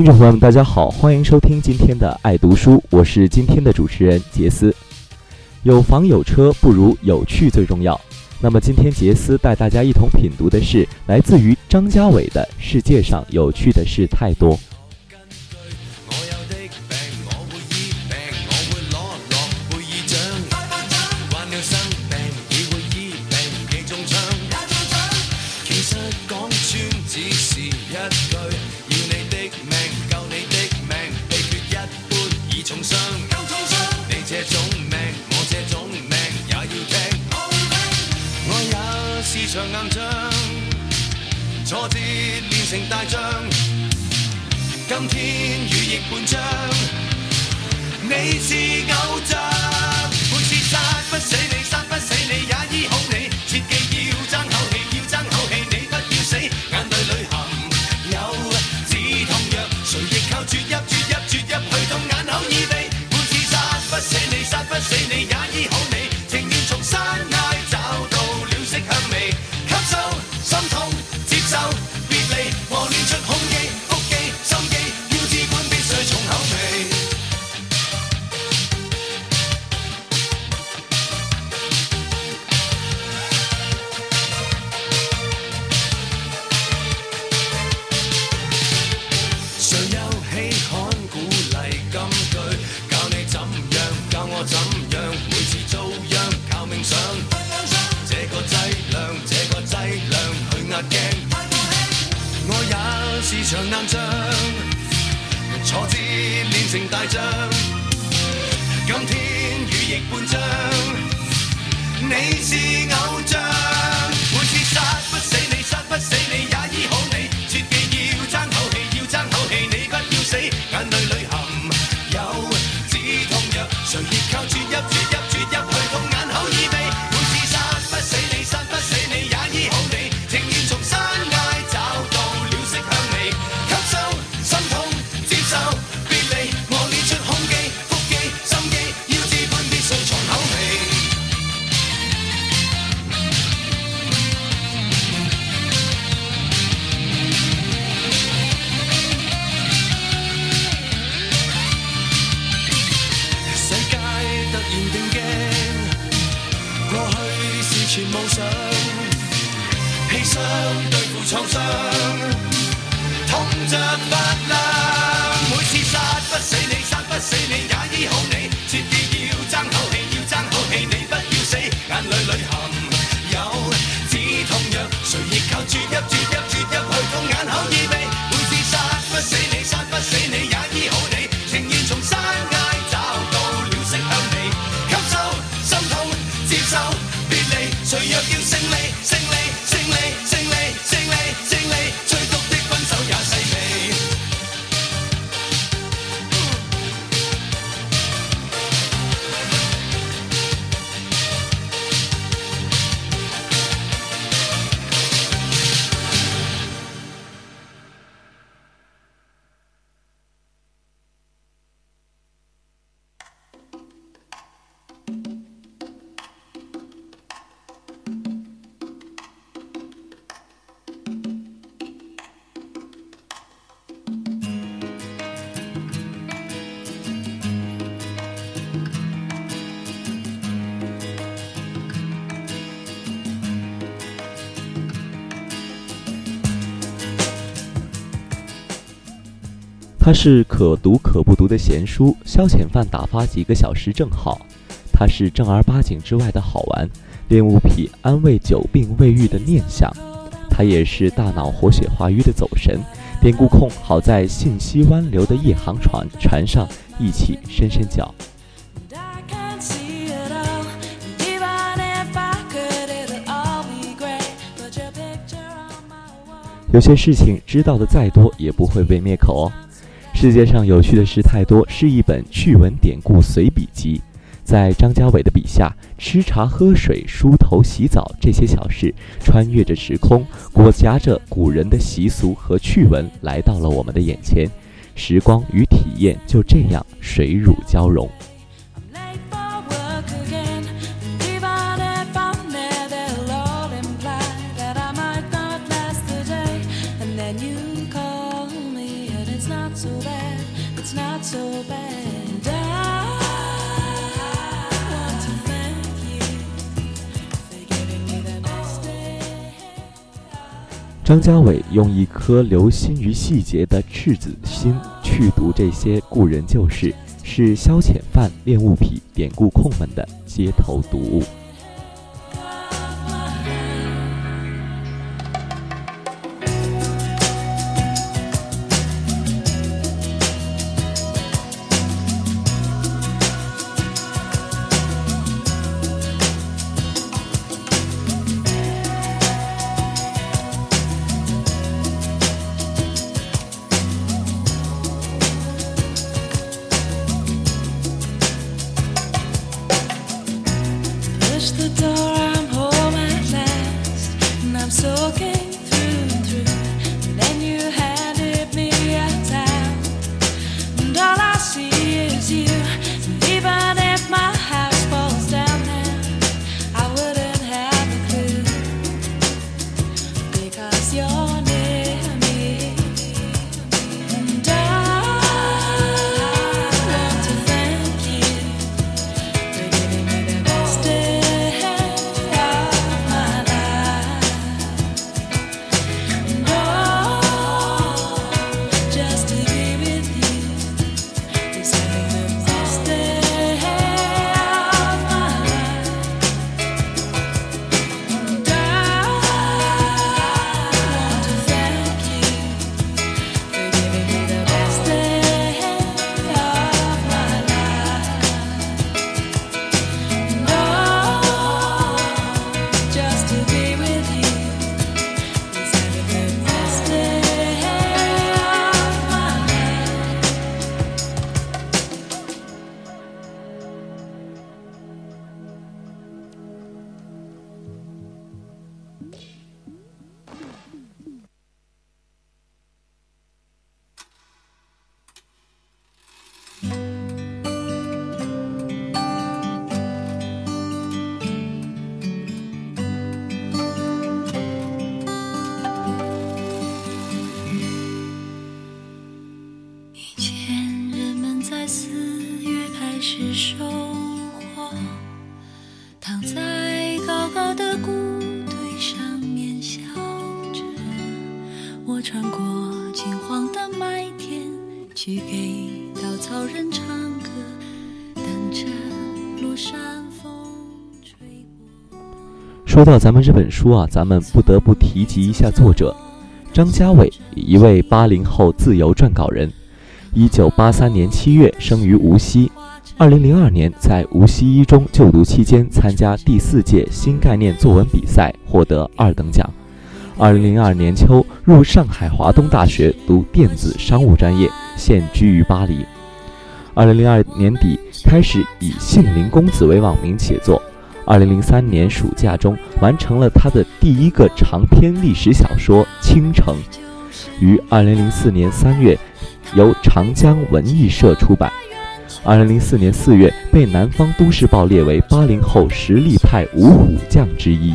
听众朋友们，大家好，欢迎收听今天的爱读书，我是今天的主持人杰斯。有房有车不如有趣最重要。那么今天杰斯带大家一同品读的是来自于张家伟的《世界上有趣的事太多》。场硬仗，挫折练成大将。今天羽翼半张，你是偶像。每次杀不死你，杀不死你，也医好你。场硬仗挫折练成大将今天羽翼半张你是偶像。它是可读可不读的闲书，消遣饭打发几个小时正好。它是正儿八经之外的好玩，恋物癖安慰久病未愈的念想。他也是大脑活血化瘀的走神。典故控好在信息湾流的夜航船船上一起伸伸脚。有些事情知道的再多，也不会被灭口哦。世界上有趣的事太多，是一本趣闻典故随笔集。在张家伟的笔下，吃茶喝水、梳头洗澡这些小事，穿越着时空，裹挟着古人的习俗和趣闻，来到了我们的眼前。时光与体验就这样水乳交融。张家伟用一颗留心于细节的赤子心去读这些故人旧事，是消遣犯、恋物癖、典故控们的街头读物。是收获。躺在高高的谷堆上面笑着，我穿过金黄的麦田，去给稻草人唱歌，等着落山。说到咱们这本书啊，咱们不得不提及一下作者张家伟，一位八零后自由撰稿人，一九八三年七月生于无锡，二零零二年在无锡一中就读期间参加第四届新概念作文比赛，获得二等奖。二零零二年秋入上海华东大学读电子商务专业，现居于巴黎。二零零二年底开始以杏林公子为网名写作。二零零三年暑假中完成了他的第一个长篇历史小说《倾城》，于二零零四年三月由长江文艺社出版。二零零四年四月被《南方都市报》列为八零后实力派五虎将之一。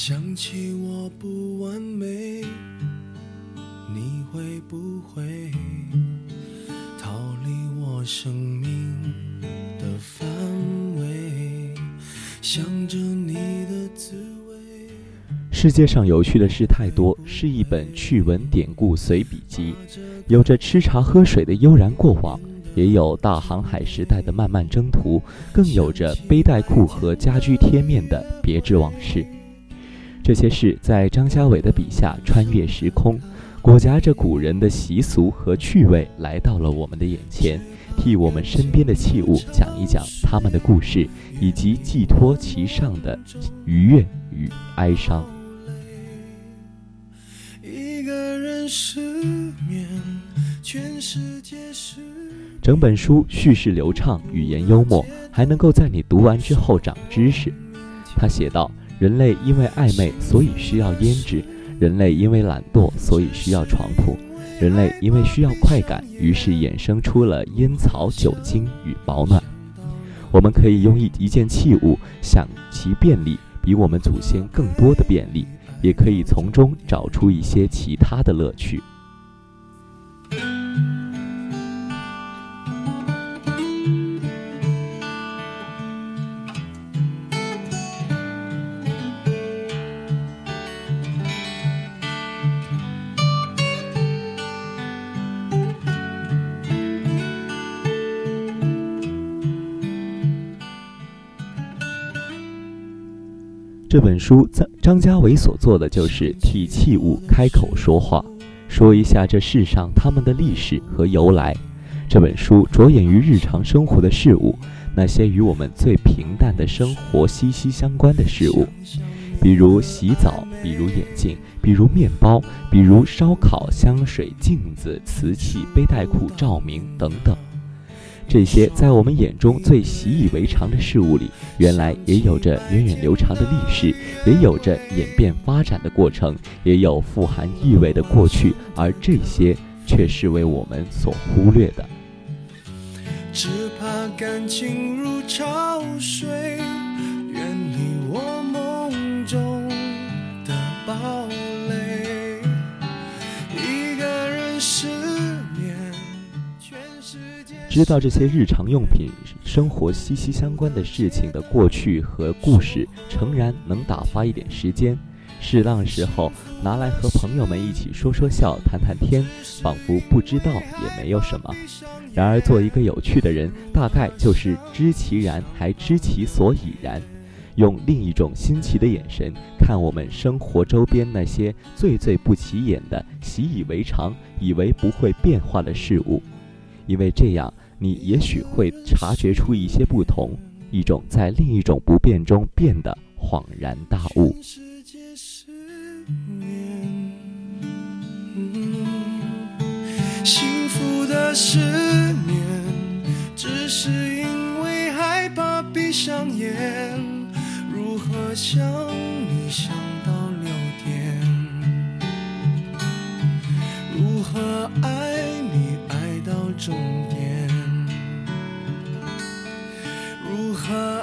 想起我不完美，你会不会逃离我生命的范围？想着你的滋味。世界上有趣的事太多，是一本趣闻典故随笔集，有着吃茶喝水的悠然过往，也有大航海时代的漫漫征途，更有着背带裤和家居贴面的别致往事。这些事在张家伟的笔下穿越时空，裹挟着古人的习俗和趣味来到了我们的眼前，替我们身边的器物讲一讲他们的故事，以及寄托其上的愉悦与哀伤。一个人失眠，全世界失整本书叙事流畅，语言幽默，还能够在你读完之后长知识。他写道：人类因为暧昧，所以需要胭脂；人类因为懒惰，所以需要床铺；人类因为需要快感，于是衍生出了烟草、酒精与保暖。我们可以用一一件器物想其便利，比我们祖先更多的便利，也可以从中找出一些其他的乐趣。这本书张张家伟所做的就是替器物开口说话，说一下这世上它们的历史和由来。这本书着眼于日常生活的事物，那些与我们最平淡的生活息息相关的事物，比如洗澡，比如眼镜，比如面包，比如烧烤、香水、镜子、瓷器、背带裤、照明等等。这些在我们眼中最习以为常的事物里，原来也有着源远流长的历史，也有着演变发展的过程，也有富含意味的过去，而这些却是为我们所忽略的。只怕感情如潮水，知道这些日常用品、生活息息相关的事情的过去和故事，诚然能打发一点时间。适当时候拿来和朋友们一起说说笑、谈谈天，仿佛不知道也没有什么。然而，做一个有趣的人，大概就是知其然还知其所以然，用另一种新奇的眼神看我们生活周边那些最最不起眼的、习以为常、以为不会变化的事物，因为这样，你也许会察觉出一些不同，一种在另一种不变中变得恍然大悟。世界失眠，幸福的失眠，只是因为害怕闭上眼。如何想你想到六点？如何爱你爱到终点？如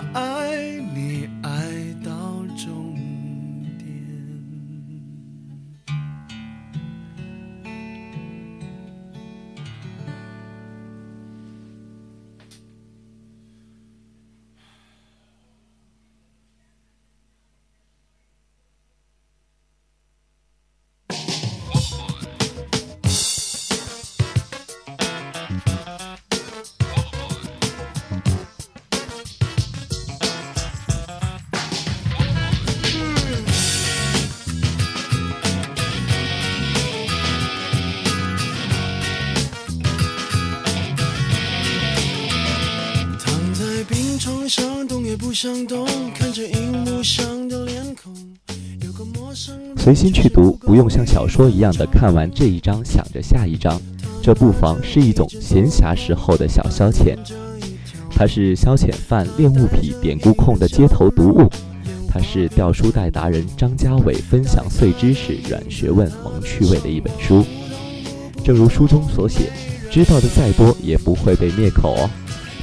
床上，动也不想动，看着荧幕上的脸孔，有个陌生随心去读，不用像小说一样的看完这一章想着下一章，这不妨是一种闲暇时候的小消遣。它是消遣犯、恋物癖、典故控的街头读物，它是掉书袋达人张家伟分享碎知识、软学问、萌趣味的一本书。正如书中所写，知道的再多也不会被灭口哦。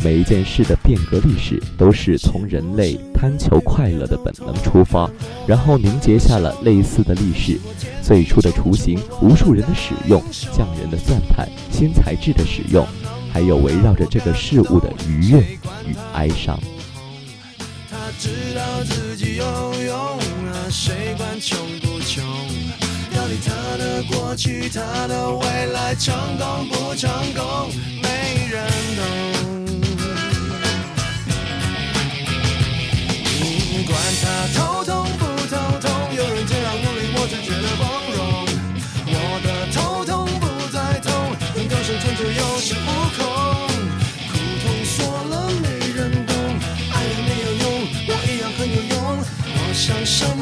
每一件事的变革历史，都是从人类贪求快乐的本能出发，然后凝结下了类似的历史。最初的雏形，无数人的使用，匠人的算盘，新材质的使用，还有围绕着这个事物的愉悦与哀伤。他知道自己有用，谁管穷不穷？到底他的过去，他的未来，成功不成功，没人懂。管他头痛不头痛，有人这样努力，我只觉得光荣。我的头痛不再痛，能够生存就有恃无恐。苦痛说了没人懂，爱人没有用，我一样很有用。我想什么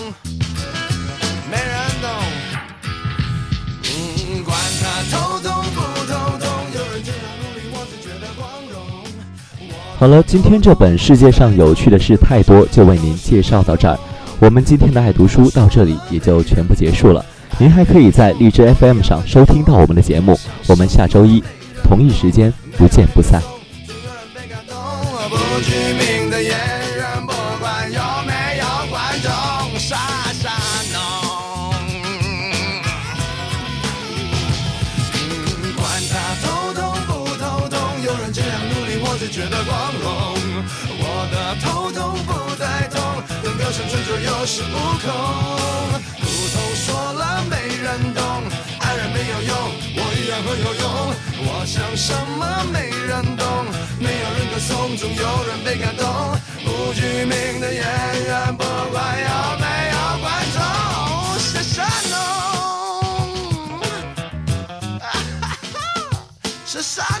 好了，今天这本世界上有趣的事太多，就为您介绍到这儿。我们今天的爱读书到这里也就全部结束了。您还可以在荔枝 FM 上收听到我们的节目。我们下周一同一时间不见不散。生存者有恃无恐。骨头说了没人懂，爱人没有用，我一样很有用。我想什么没人懂，没有人歌颂，总有人被感动。不具名的演员，不管有没有观众，谢谢侬。是山。